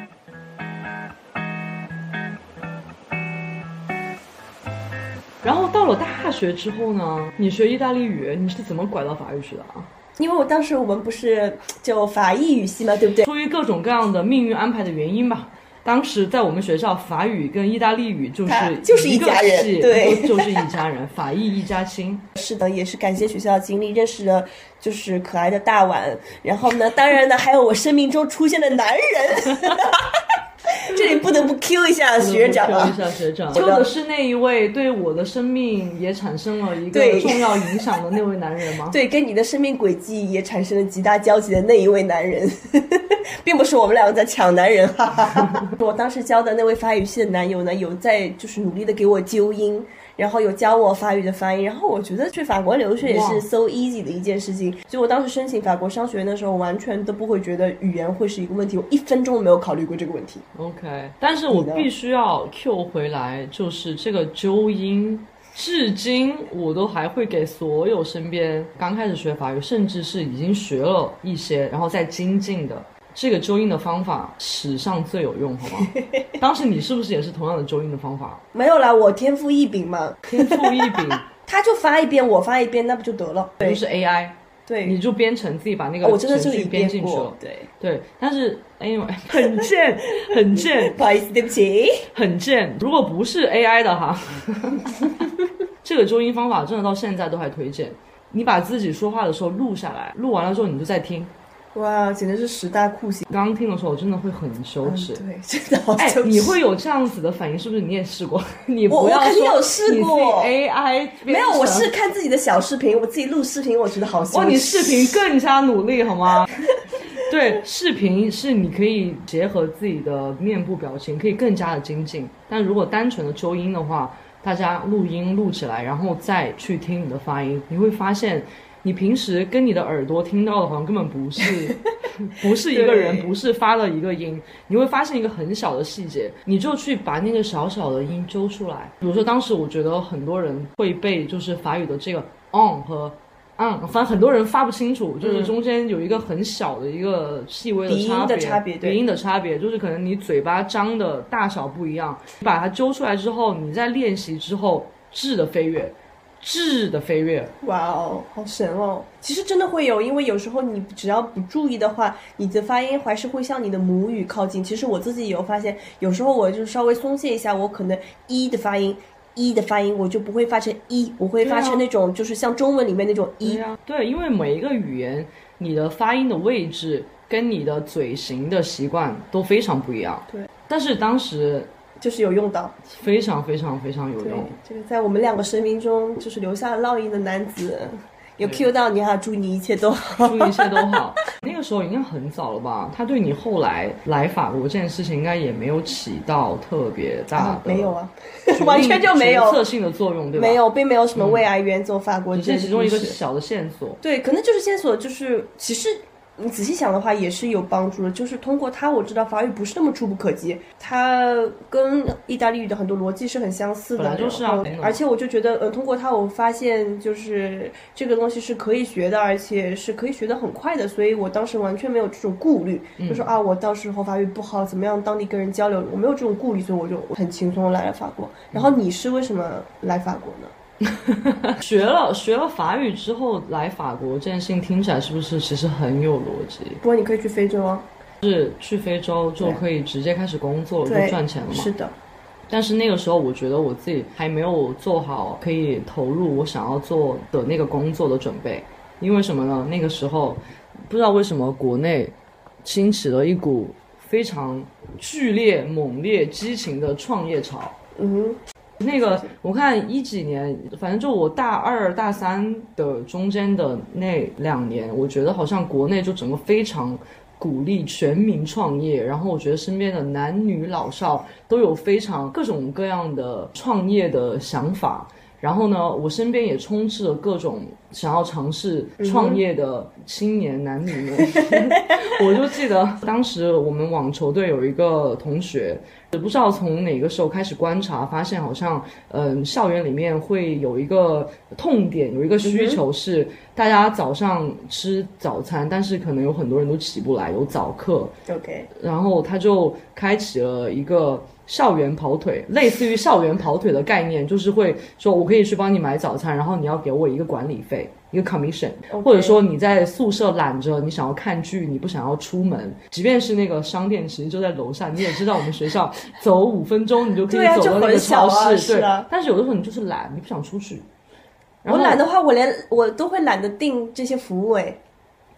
然后到了大学之后呢，你学意大利语，你是怎么拐到法语去的啊？因为我当时我们不是就法意语系嘛，对不对？出于各种各样的命运安排的原因吧。当时在我们学校，法语跟意大利语就是就是一家人系对就就是一家人，法意一家亲。是的，也是感谢学校的经历，认识了就是可爱的大碗，然后呢，当然呢，还有我生命中出现的男人。这里不得不 Q 一下学长，Q 一啊，下学长，揪的是那一位对我的生命也产生了一个重要影响的那位男人吗？对，跟你的生命轨迹也产生了极大交集的那一位男人，并不是我们两个在抢男人，哈哈哈。我当时交的那位法语系的男友呢，有在就是努力的给我纠音。然后有教我法语的翻译，然后我觉得去法国留学也是 so easy 的一件事情。所以我当时申请法国商学院的时候，完全都不会觉得语言会是一个问题，我一分钟都没有考虑过这个问题。OK，但是我必须要 Q 回来，就是这个纠音，至今我都还会给所有身边刚开始学法语，甚至是已经学了一些，然后再精进的。这个纠音的方法史上最有用，好吗？当时你是不是也是同样的纠音的方法？没有啦，我天赋异禀嘛，天赋异禀，他就发一遍，我发一遍，那不就得了？对就是 AI，对，你就编程自己把那个哦我真的程序编进去了，。对，对，但是 anyway 很贱，很贱，不好意思，对不起。很贱。如果不是 AI 的哈，这个纠音方法真的到现在都还推荐。你把自己说话的时候录下来，录完了之后你就再听。哇，简直是十大酷刑。刚刚听的时候我真的会很羞耻。对，真的好哎羞，耻你会有这样子的反应，是不是？你也试过？你我不要我肯定说有试过 AI 没有，我是看自己的小视频，我自己录视频，我觉得好羞耻。哇，你视频更加努力好吗？对，视频是你可以结合自己的面部表情，可以更加的精进。但如果单纯的纠音的话，大家录音录起来，然后再去听你的发音，你会发现，你平时跟你的耳朵听到的好像根本不是，不是一个人，不是发了一个音，你会发现一个很小的细节，你就去把那个小小的音揪出来。比如说，当时我觉得很多人会被就是法语的这个 on 和嗯，反正很多人发不清楚，就是中间有一个很小的一个细微的音差别，的差别对鼻音的差别，就是可能你嘴巴张的大小不一样，你把它揪出来之后，你在练习之后质的飞跃，质的飞跃，哇哦，好神哦！其实真的会有，因为有时候你只要不注意的话，你的发音还是会向你的母语靠近。其实我自己有发现，有时候我就稍微松懈一下，我可能一的发音。一的发音我就不会发成一，我会发成那种就是像中文里面那种一。对啊，对，因为每一个语言你的发音的位置跟你的嘴型的习惯都非常不一样。对，但是当时就是有用到，非常非常非常有用。，这个在我们两个生命中就是留下了烙印的男子，有 Q 到你哈，祝你一切都好。祝一切都好。那个时候应该很早了吧？他对你后来来法国这件事情，应该也没有起到特别大啊，的没有啊，完全就没有决策性的作用，对吧？没，有，并没有什么为爱远走法国只这是其中一个小的线索。对，可能就是线索，就是其实你仔细想的话，也是有帮助的。就是通过它，我知道法语不是那么触不可及，它跟意大利语的很多逻辑是很相似的。本来就是啊而且我就觉得，呃，通过它，我发现就是这个东西是可以学的，而且是可以学得很快的。所以我当时完全没有这种顾虑，嗯就说啊，我到时候法语不好，怎么样当地跟人交流，我没有这种顾虑，所以我就很轻松地来了法国。然后你是为什么来法国呢？学了学了法语之后来法国这件事情听起来是不是其实很有逻辑？不过你可以去非洲啊，是去非洲就可以直接开始工作就，赚钱了嘛？是的。但是那个时候，我觉得我自己还没有做好可以投入我想要做的那个工作的准备，因为什么呢？那个时候不知道为什么国内兴起了一股非常剧烈、猛烈、激情的创业潮。嗯那个我看一几年，反正就我大二、大三的中间的那两年，我觉得好像国内就整个非常鼓励全民创业，然后我觉得身边的男女老少都有非常各种各样的创业的想法。然后呢，我身边也充斥了各种想要尝试创业的青年男女们。我就记得当时我们网球队有一个同学，也不知道从哪个时候开始观察，发现好像嗯、校园里面会有一个痛点，有一个需求是大家早上吃早餐，但是可能有很多人都起不来，有早课，，OK，然后他就开启了一个校园跑腿，类似于校园跑腿的概念，就是会说我可以去帮你买早餐，然后你要给我一个管理费，一个 commission，OK 或者说你在宿舍懒着，你想要看剧，你不想要出门，即便是那个商店其实就在楼下，你也知道我们学校走五分钟你就可以走到那个超市，对啊是啊。但是有的时候你就是懒，你不想出去。我懒的话，我连我都会懒得订这些服务，哎，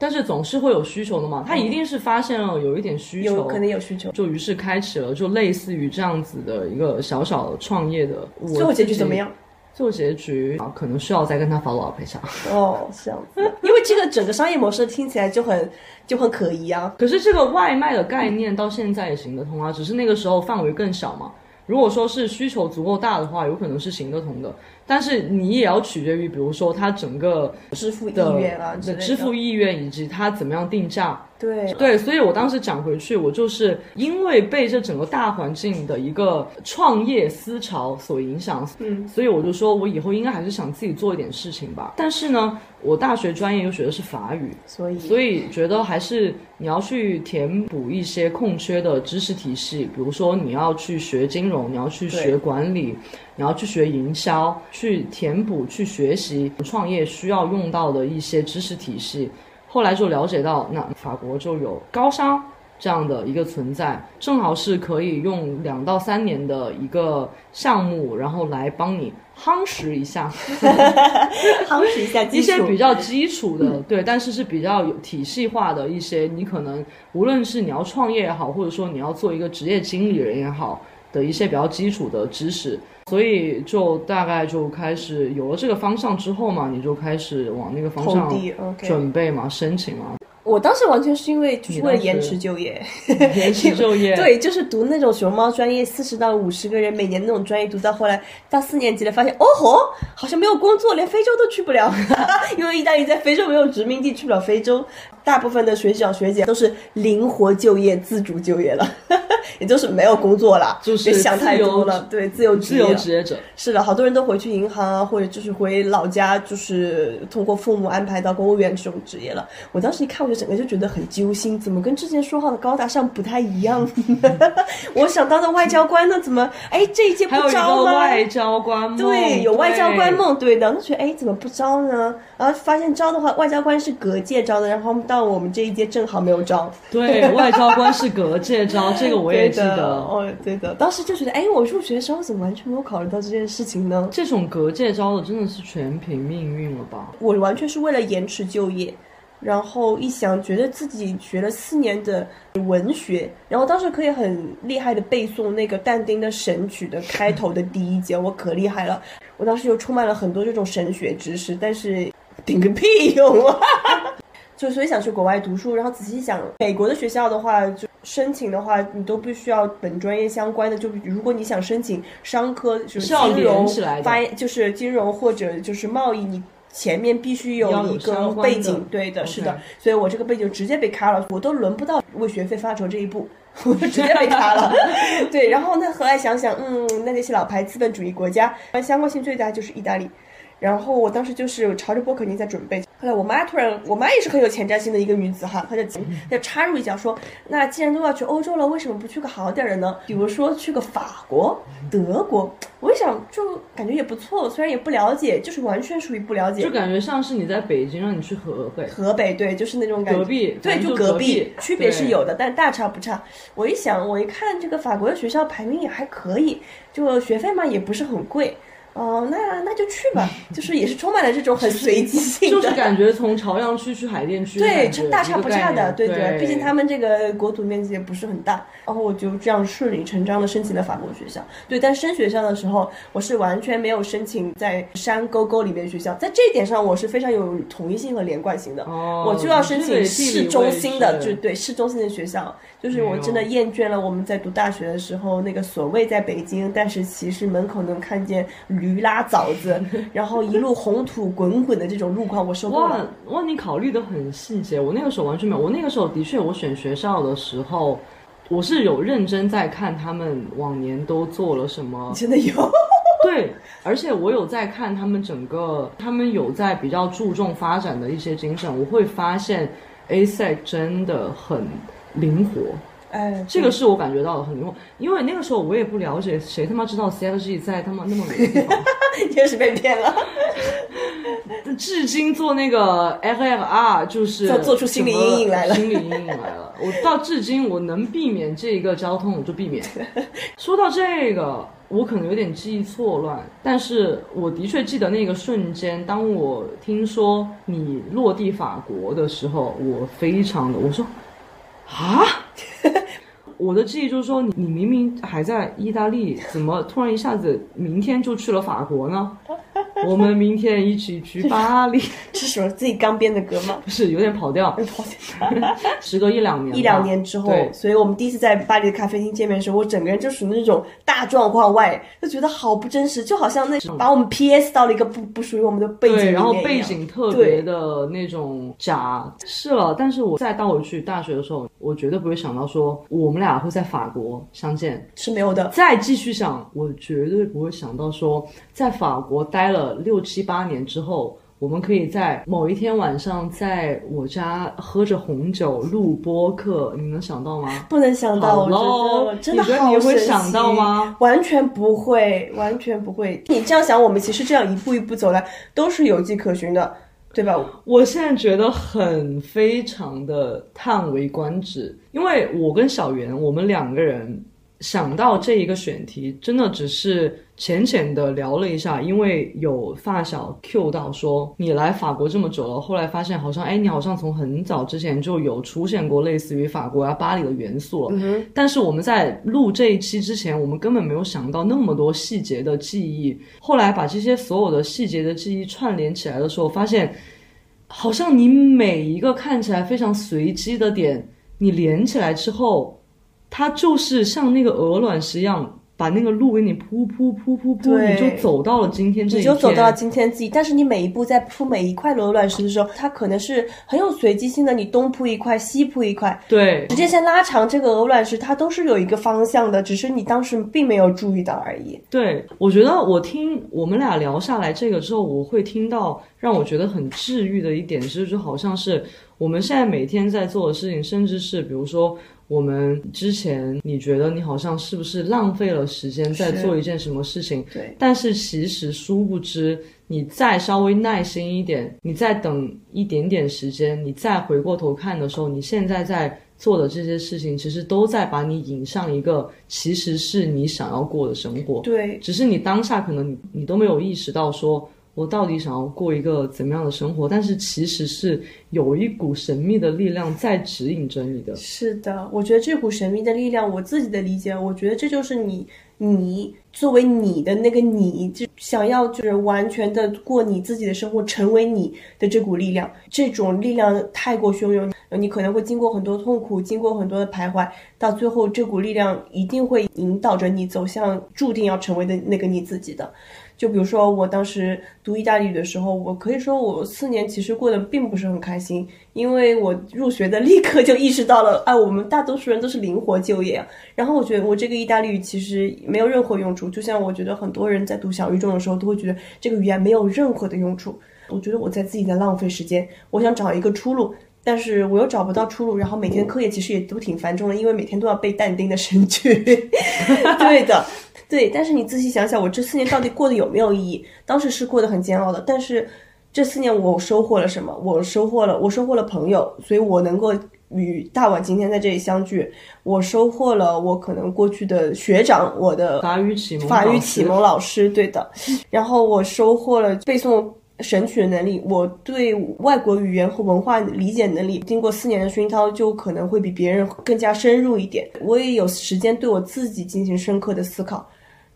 但是总是会有需求的嘛，他一定是发现了有一点需求，有可能有需求。就于是开启了就类似于这样子的一个小小的创业的。我最后结局怎么样？最后结局啊，可能需要再跟他 follow up 一下。哦，是这样子，因为这个整个商业模式听起来就很就很可疑啊。可是这个外卖的概念到现在也行得通啊，只是那个时候范围更小嘛。如果说是需求足够大的话，有可能是行得通的。但是你也要取决于，比如说他整个支付意愿啊支付意愿以及他怎么样定价，对。对，所以我当时讲回去，我就是因为被这整个大环境的一个创业思潮所影响，嗯，所以我就说我以后应该还是想自己做一点事情吧。但是呢，我大学专业又学的是法语，所以。所以觉得还是你要去填补一些空缺的知识体系，比如说你要去学金融，你要去学管理，你要去学营销，去填补、去学习创业需要用到的一些知识体系。后来就了解到，那法国就有高商这样的一个存在，正好是可以用两到三年的一个项目，然后来帮你夯实一下。夯实一下基一些。比较基础的，对，但是是比较有体系化的一些，你可能无论是你要创业也好，或者说你要做一个职业经理人也好的一些比较基础的知识，所以就大概就开始有了这个方向之后嘛，你就开始往那个方向。准备嘛，申请嘛，我当时完全是因为就是为了延迟就业，延迟就业，对，就是读那种熊猫专业，四十到五十个人，每年那种专业读到后来到四年级了，发现哦吼，好像没有工作，连非洲都去不了，因为意大利在非洲没有殖民地，去不了非洲。大部分的学长学姐都是灵活就业、自主就业了，也就是没有工作了，就是别想太多了，对，自由职自业由职业者，是的，好多人都回去银行啊，或者就是回老家，就是通过父母安排到公务员这种职业了。我当时一看，我就整个就觉得很揪心，怎么跟之前说好的高大上不太一样？我想当的外交官呢，怎么哎这一届不招吗？外交官梦，对，有外交官。梦，对的。那觉得哎，怎么不招呢？然后发现招的话，外交官是隔届招的，然后到我们这一届正好没有招。对，外交官是隔届招，这个我也记得。哦，对的。当时就觉得，哎，我入学的时候怎么完全没有考虑到这件事情呢？这种隔届招的真的是全凭命运了吧？我完全是为了延迟就业，然后一想觉得自己学了四年的文学，然后当时可以很厉害的背诵那个但丁的《神曲》的开头的第一节，我可厉害了。我当时又充满了很多这种神学知识，但是顶个屁用啊！就所以想去国外读书，然后仔细想，美国的学校的话，就申请的话，你都必须要本专业相关的。就如果你想申请商科，就是金融发，就是金融或者就是贸易，你前面必须有一个背景。对的是的。所以我这个背景直接被卡了，我都轮不到为学费发愁这一步。我就直接被卡了，对，然后那，后来想想，嗯，那那些老牌资本主义国家，相关性最大就是意大利，然后我当时就是朝着波肯尼在准备。后来我妈突然，我妈也是很有前瞻性的一个女子哈，她就她就插入一脚说：“那既然都要去欧洲了，为什么不去个好点儿的呢？比如说去个法国、德国。”我一想，就感觉也不错，虽然也不了解，就是完全属于不了解就。感觉像是你在北京让你去河北，河北对，就是那种感觉。隔壁对，就隔隔壁区别是有的，但大差不差。我一想，我一看这个法国的学校排名也还可以，就学费嘛也不是很贵。哦、那那就去吧，就是也是充满了这种很随机性的，就是感觉从朝阳区去海淀区对，大差不差的，对一个概念毕竟他们这个国土面积也不是很大。然后我就这样顺理成章的申请了法国学校。对，但升学校的时候，我是完全没有申请在山沟沟里面学校，在这一点上我是非常有统一性和连贯性的。哦我就要申请市中心的，就就对市中心的学校。就是我真的厌倦了我们在读大学的时候那个所谓在北京，但是其实门口能看见驴拉枣子，然后一路红土滚滚的这种路况，我受够哇了。哇，你考虑的很细节，我那个时候完全没有。我那个时候的确，我选学校的时候，我是有认真在看他们往年都做了什么，真的有。对，而且我有在看他们整个，他们有在比较注重发展的一些精神，我会发现 ASEC 真的很灵活。哎，这个是我感觉到的很灵活，因为那个时候我也不了解，谁他妈知道 CFG 在他妈那么远的地方？也是被骗了。至今做那个 FFR 就是做做出心理阴影来了心理阴影来了。我到至今我能避免这一个交通，我就避免。说到这个，我可能有点记忆错乱，但是我的确记得那个瞬间，当我听说你落地法国的时候，我非常的我说啊。我的记忆就是说，你你明明还在意大利，怎么突然一下子明天就去了法国呢？我们明天一起去巴黎，这是什么自己刚编的歌吗？不是有点跑调。时隔一两年，一两年之后对，所以我们第一次在巴黎的咖啡厅见面的时候，我整个人就属于那种大状况外，就觉得好不真实，就好像那把我们 PS 到了一个不不属于我们的背景里对，然后背景特别的那种假是了，但是我再倒回去大学的时候，我绝对不会想到说我们俩会在法国相见。是没有的。再继续想，我绝对不会想到说，在法国待了六七八年之后，我们可以在某一天晚上在我家喝着红酒录播客，你能想到吗？不能想到，我觉得真的你会神想到奇吗？完全不会，完全不会。你这样想，我们其实这样一步一步走来，都是有迹可循的，对吧？我现在觉得很非常的叹为观止，因为我跟小袁，我们两个人想到这一个选题，真的只是浅浅的聊了一下，因为有发小 Q 到说你来法国这么久了，后来发现好像哎，你好像从很早之前就有出现过类似于法国啊、巴黎的元素了。但是我们在录这一期之前，我们根本没有想到那么多细节的记忆。后来把这些所有的细节的记忆串联起来的时候，发现好像你每一个看起来非常随机的点，你连起来之后，它就是像那个鹅卵石一样，把把那个路给你铺铺铺铺铺，你就走到了今天这。你就走到了今天自己，但是你每一步在铺每一块鹅卵石的时候，它可能是很有随机性的，你东铺一块，西铺一块，对直接先拉长，这个鹅卵石它都是有一个方向的，只是你当时并没有注意到而已。对，我觉得我听我们俩聊下来这个之后，我会听到让我觉得很治愈的一点是，就好像是我们现在每天在做的事情，甚至是比如说我们之前你觉得你好像是不是浪费了时间在做一件什么事情，对，但是其实殊不知，你再稍微耐心一点，你再等一点点时间，你再回过头看的时候，你现在在做的这些事情，其实都在把你引上一个其实是你想要过的生活。对，只是你当下可能你你都没有意识到说。我到底想要过一个怎么样的生活？但是其实是有一股神秘的力量在指引着你的。是的，我觉得这股神秘的力量，我自己的理解，我觉得这就是你，你作为你的那个你，就想要就是完全的过你自己的生活，成为你的这股力量。这种力量太过汹涌，你可能会经过很多痛苦，经过很多的徘徊，到最后这股力量一定会引导着你走向注定要成为的那个你自己的。就比如说，我当时读意大利语的时候，我可以说我四年其实过得并不是很开心，因为我入学的 立刻就意识到了，啊，我们大多数人都是灵活就业啊。然后我觉得我这个意大利语其实没有任何用处，就像我觉得很多人在读小语种的时候都会觉得这个语言没有任何的用处。我觉得我在自己在浪费时间，我想找一个出路。但是我又找不到出路，然后每天课业其实也都挺繁重的，因为每天都要背但丁的神句。对的，对。但是你仔细想想，我这四年到底过得有没有意义？当时是过得很煎熬的，但是这四年我收获了什么？我收获了，我收获了朋友，所以我能够与大碗今天在这里相聚。我收获了我可能过去的学长，我的法语启蒙，法语启蒙老师，对的。然后我收获了背诵。神曲的能力，我对外国语言和文化理解能力，经过四年的熏陶，就可能会比别人更加深入一点。我也有时间对我自己进行深刻的思考，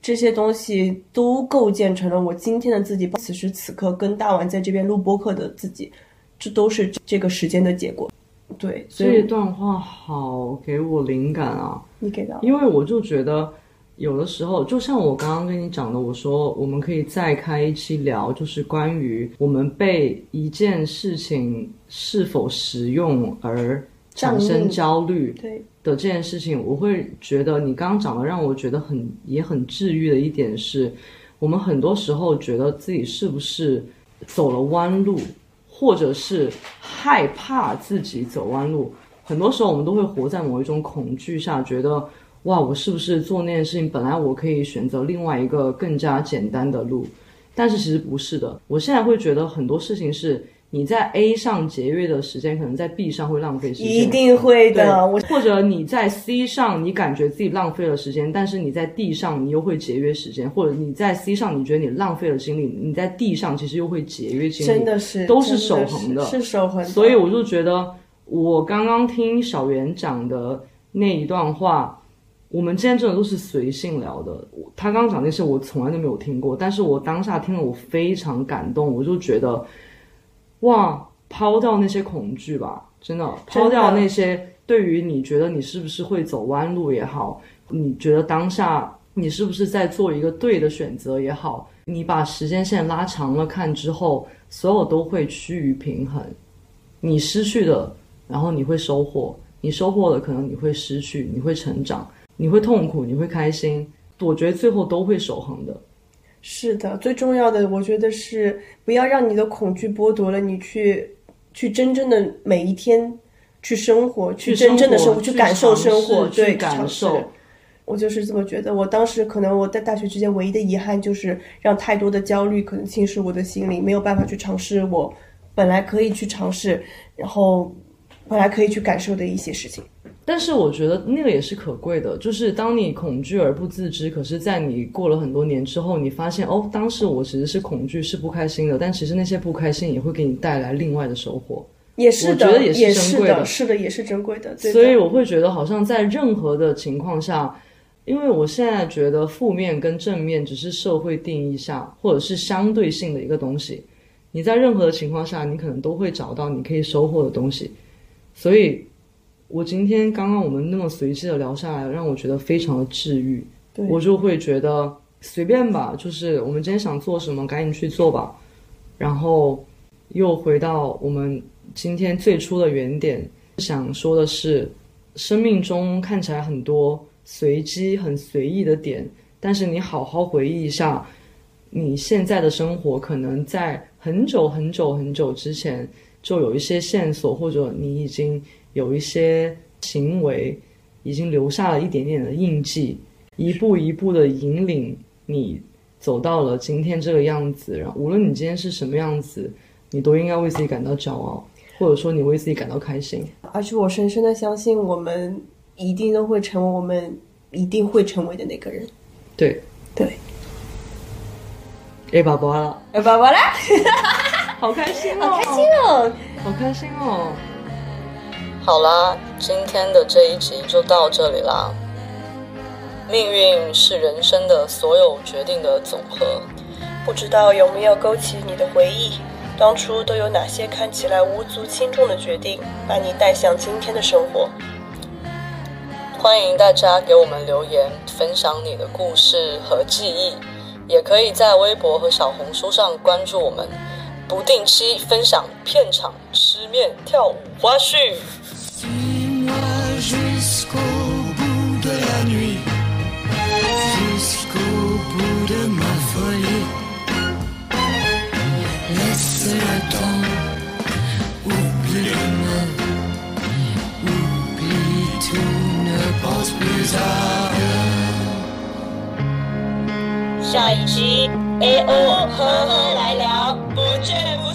这些东西都构建成了我今天的自己。此时此刻跟大碗在这边录播客的自己，这都是这个时间的结果。对，所以这段话好给我灵感啊！你给的，因为我就觉得。有的时候，就像我刚刚跟你讲的，我说我们可以再开一期聊，就是关于我们被一件事情是否实用而产生焦虑对的这件事情。我会觉得你刚刚讲的让我觉得很也很治愈的一点是，我们很多时候觉得自己是不是走了弯路，或者是害怕自己走弯路。很多时候我们都会活在某一种恐惧下，觉得。哇，我是不是做那件事情？本来我可以选择另外一个更加简单的路，但是其实不是的。我现在会觉得很多事情是你在 A 上节约的时间，可能在 B 上会浪费时间。一定会的。我或者你在 C 上，你感觉自己浪费了时间，但是你在 D 上，你又会节约时间；或者你在 C 上，你觉得你浪费了精力，你在 D 上其实又会节约精力。真的是，都是守恒的，是守恒。所以我就觉得，我刚刚听小袁讲的那一段话。我们今天真的都是随性聊的。他刚刚讲那些我从来都没有听过，但是我当下听了我非常感动，我就觉得，哇，抛掉那些恐惧吧，真的抛掉那些对于你觉得你是不是会走弯路也好，你觉得当下你是不是在做一个对的选择也好，你把时间线拉长了看之后，所有都会趋于平衡。你失去的，然后你会收获；你收获了，可能你会失去，你会成长。你会痛苦，你会开心，我觉得最后都会守恒的。是的，最重要的，我觉得是不要让你的恐惧剥夺了你去去真正的每一天去生活，去真正的生活，去感受生活，对，感受。我就是这么觉得。我当时可能我在大学之间唯一的遗憾就是让太多的焦虑可能侵蚀我的心灵，没有办法去尝试我本来可以去尝试，然后本来可以去感受的一些事情。但是我觉得那个也是可贵的，就是当你恐惧而不自知，可是，在你过了很多年之后，你发现哦，当时我其实是恐惧，是不开心的，但其实那些不开心也会给你带来另外的收获。也是的，我觉得也是珍贵的，是的，也是珍贵的。所以我会觉得，好像在任何的情况下，因为我现在觉得负面跟正面只是社会定义下或者是相对性的一个东西，你在任何的情况下，你可能都会找到你可以收获的东西，所以。我今天刚刚我们那么随机的聊下来，让我觉得非常的治愈。我就会觉得随便吧，就是我们今天想做什么，赶紧去做吧。然后又回到我们今天最初的原点，想说的是，生命中看起来很多随机、很随意的点，但是你好好回忆一下，你现在的生活可能在很久很久很久之前就有一些线索，或者你已经有一些行为已经留下了一点点的印记，一步一步的引领你。走到了今天这个样子，然后无论你今天是什么样子，你都应该为自己感到骄傲，或者说你为自己感到开心。而且我深深的相信，我们一定都会成为我们一定会成为的那个人。对对。哎，宝宝了，哎，宝宝了，好开心哦，好开心哦，好开心哦。好啦，今天的这一集就到这里啦。命运是人生的所有决定的总和，不知道有没有勾起你的回忆？当初都有哪些看起来无足轻重的决定，把你带向今天的生活？欢迎大家给我们留言，分享你的故事和记忆，也可以在微博和小红书上关注我们，不定期分享片场吃面跳舞花絮。下一期 A O 呵呵来聊，不见。